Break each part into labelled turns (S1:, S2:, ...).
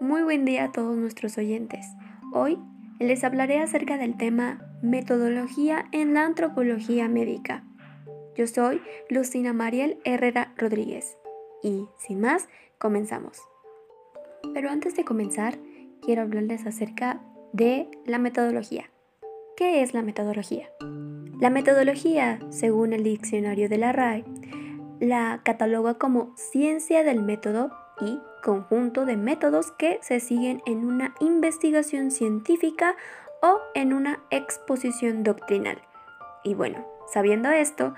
S1: Muy buen día a todos nuestros oyentes. Hoy les hablaré acerca del tema metodología en la antropología médica. Yo soy Lucina Mariel Herrera Rodríguez y sin más, comenzamos. Pero antes de comenzar, quiero hablarles acerca de la metodología. ¿Qué es la metodología? La metodología, según el diccionario de la RAE, la cataloga como ciencia del método y conjunto de métodos que se siguen en una investigación científica o en una exposición doctrinal. Y bueno, sabiendo esto,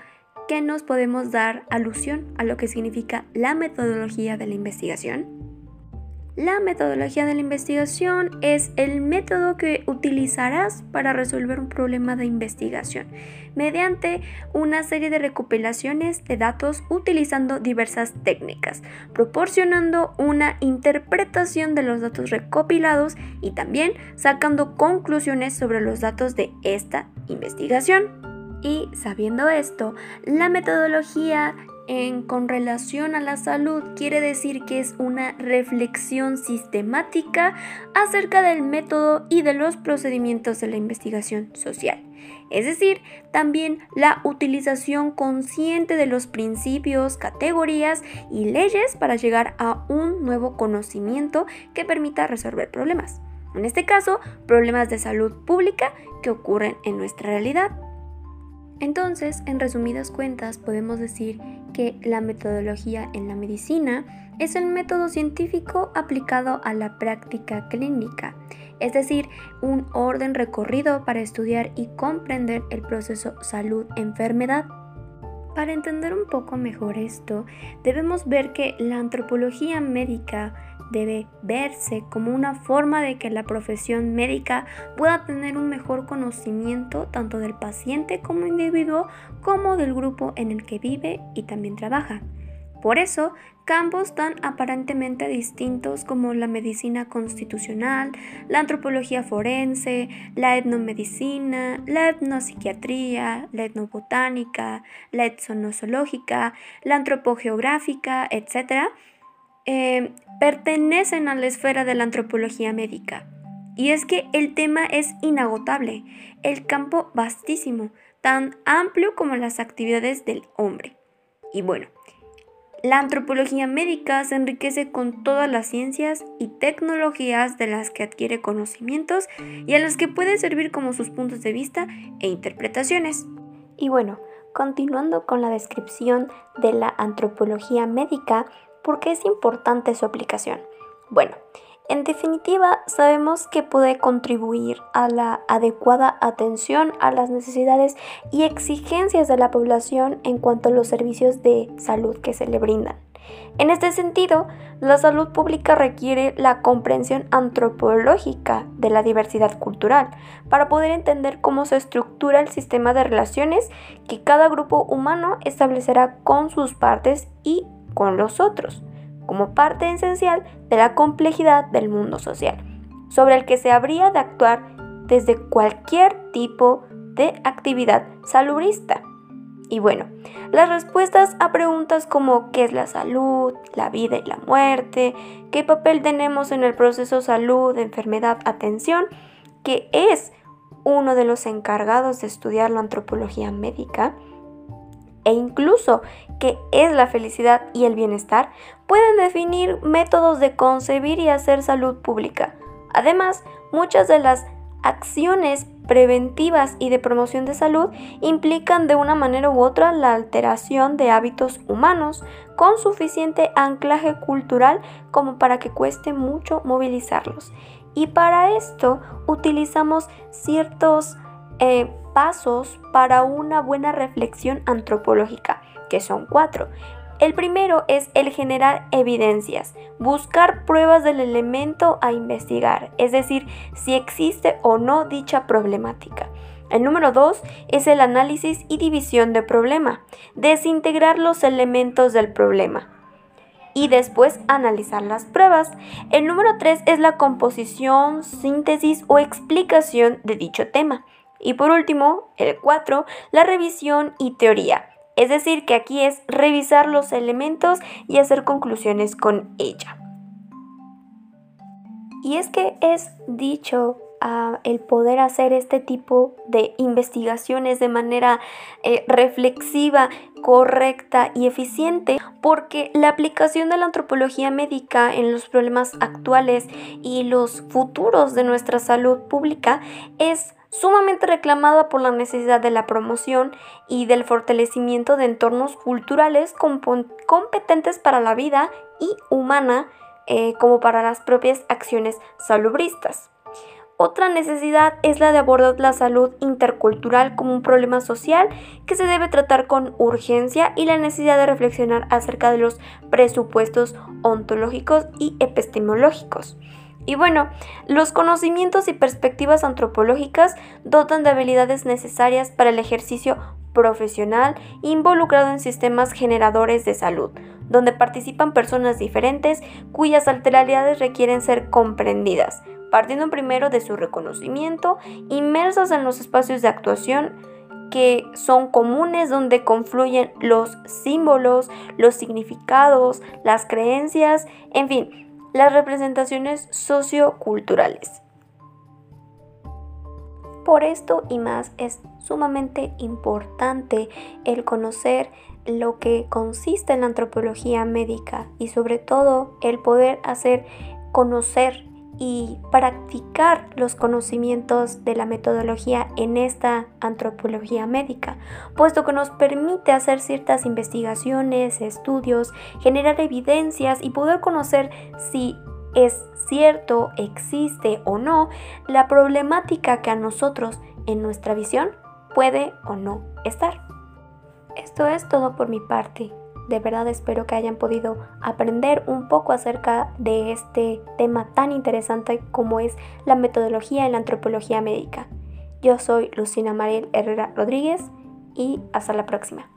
S1: ¿qué nos podemos dar alusión a lo que significa la metodología de la investigación? La metodología de la investigación es el método que utilizarás para resolver un problema de investigación mediante una serie de recopilaciones de datos utilizando diversas técnicas, proporcionando una interpretación de los datos recopilados y también sacando conclusiones sobre los datos de esta investigación. Y sabiendo esto, la metodología en con relación a la salud quiere decir que es una reflexión sistemática acerca del método y de los procedimientos de la investigación social. Es decir, también la utilización consciente de los principios, categorías y leyes para llegar a un nuevo conocimiento que permita resolver problemas. En este caso, problemas de salud pública que ocurren en nuestra realidad. Entonces, en resumidas cuentas, podemos decir que la metodología en la medicina es el método científico aplicado a la práctica clínica, es decir, un orden recorrido para estudiar y comprender el proceso salud-enfermedad. Para entender un poco mejor esto, debemos ver que la antropología médica debe verse como una forma de que la profesión médica pueda tener un mejor conocimiento tanto del paciente como individuo como del grupo en el que vive y también trabaja. Por eso, campos tan aparentemente distintos como la medicina constitucional, la antropología forense, la etnomedicina, la etnopsiquiatría, la etnobotánica, la etnozoológica, la antropogeográfica, etc., eh, pertenecen a la esfera de la antropología médica. Y es que el tema es inagotable, el campo vastísimo, tan amplio como las actividades del hombre. Y bueno, la antropología médica se enriquece con todas las ciencias y tecnologías de las que adquiere conocimientos y a las que puede servir como sus puntos de vista e interpretaciones. Y bueno, continuando con la descripción de la antropología médica, ¿Por qué es importante su aplicación? Bueno, en definitiva, sabemos que puede contribuir a la adecuada atención a las necesidades y exigencias de la población en cuanto a los servicios de salud que se le brindan. En este sentido, la salud pública requiere la comprensión antropológica de la diversidad cultural para poder entender cómo se estructura el sistema de relaciones que cada grupo humano establecerá con sus partes y con los otros, como parte esencial de la complejidad del mundo social, sobre el que se habría de actuar desde cualquier tipo de actividad salubrista. Y bueno, las respuestas a preguntas como qué es la salud, la vida y la muerte, qué papel tenemos en el proceso salud, enfermedad, atención, que es uno de los encargados de estudiar la antropología médica, e incluso qué es la felicidad y el bienestar, pueden definir métodos de concebir y hacer salud pública. Además, muchas de las acciones preventivas y de promoción de salud implican de una manera u otra la alteración de hábitos humanos con suficiente anclaje cultural como para que cueste mucho movilizarlos. Y para esto utilizamos ciertos eh, pasos para una buena reflexión antropológica, que son cuatro. El primero es el generar evidencias, buscar pruebas del elemento a investigar, es decir, si existe o no dicha problemática. El número dos es el análisis y división de problema, desintegrar los elementos del problema y después analizar las pruebas. El número tres es la composición, síntesis o explicación de dicho tema. Y por último, el 4, la revisión y teoría. Es decir, que aquí es revisar los elementos y hacer conclusiones con ella. Y es que es dicho el poder hacer este tipo de investigaciones de manera eh, reflexiva, correcta y eficiente, porque la aplicación de la antropología médica en los problemas actuales y los futuros de nuestra salud pública es sumamente reclamada por la necesidad de la promoción y del fortalecimiento de entornos culturales competentes para la vida y humana eh, como para las propias acciones salubristas. Otra necesidad es la de abordar la salud intercultural como un problema social que se debe tratar con urgencia y la necesidad de reflexionar acerca de los presupuestos ontológicos y epistemológicos. Y bueno, los conocimientos y perspectivas antropológicas dotan de habilidades necesarias para el ejercicio profesional involucrado en sistemas generadores de salud, donde participan personas diferentes cuyas alteridades requieren ser comprendidas partiendo primero de su reconocimiento, inmersas en los espacios de actuación que son comunes donde confluyen los símbolos, los significados, las creencias, en fin, las representaciones socioculturales. Por esto y más es sumamente importante el conocer lo que consiste en la antropología médica y sobre todo el poder hacer conocer y practicar los conocimientos de la metodología en esta antropología médica, puesto que nos permite hacer ciertas investigaciones, estudios, generar evidencias y poder conocer si es cierto, existe o no la problemática que a nosotros, en nuestra visión, puede o no estar. Esto es todo por mi parte. De verdad espero que hayan podido aprender un poco acerca de este tema tan interesante como es la metodología en la antropología médica. Yo soy Lucina Mariel Herrera Rodríguez y hasta la próxima.